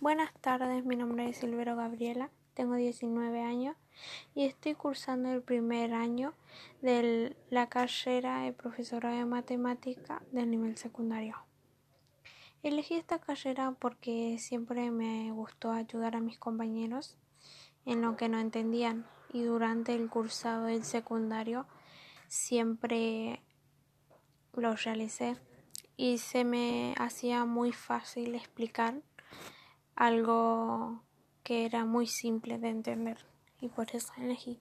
Buenas tardes, mi nombre es Silvero Gabriela, tengo 19 años y estoy cursando el primer año de la carrera de profesora de matemática del nivel secundario. Elegí esta carrera porque siempre me gustó ayudar a mis compañeros en lo que no entendían y durante el cursado del secundario siempre lo realicé y se me hacía muy fácil explicar algo que era muy simple de entender y por eso elegí.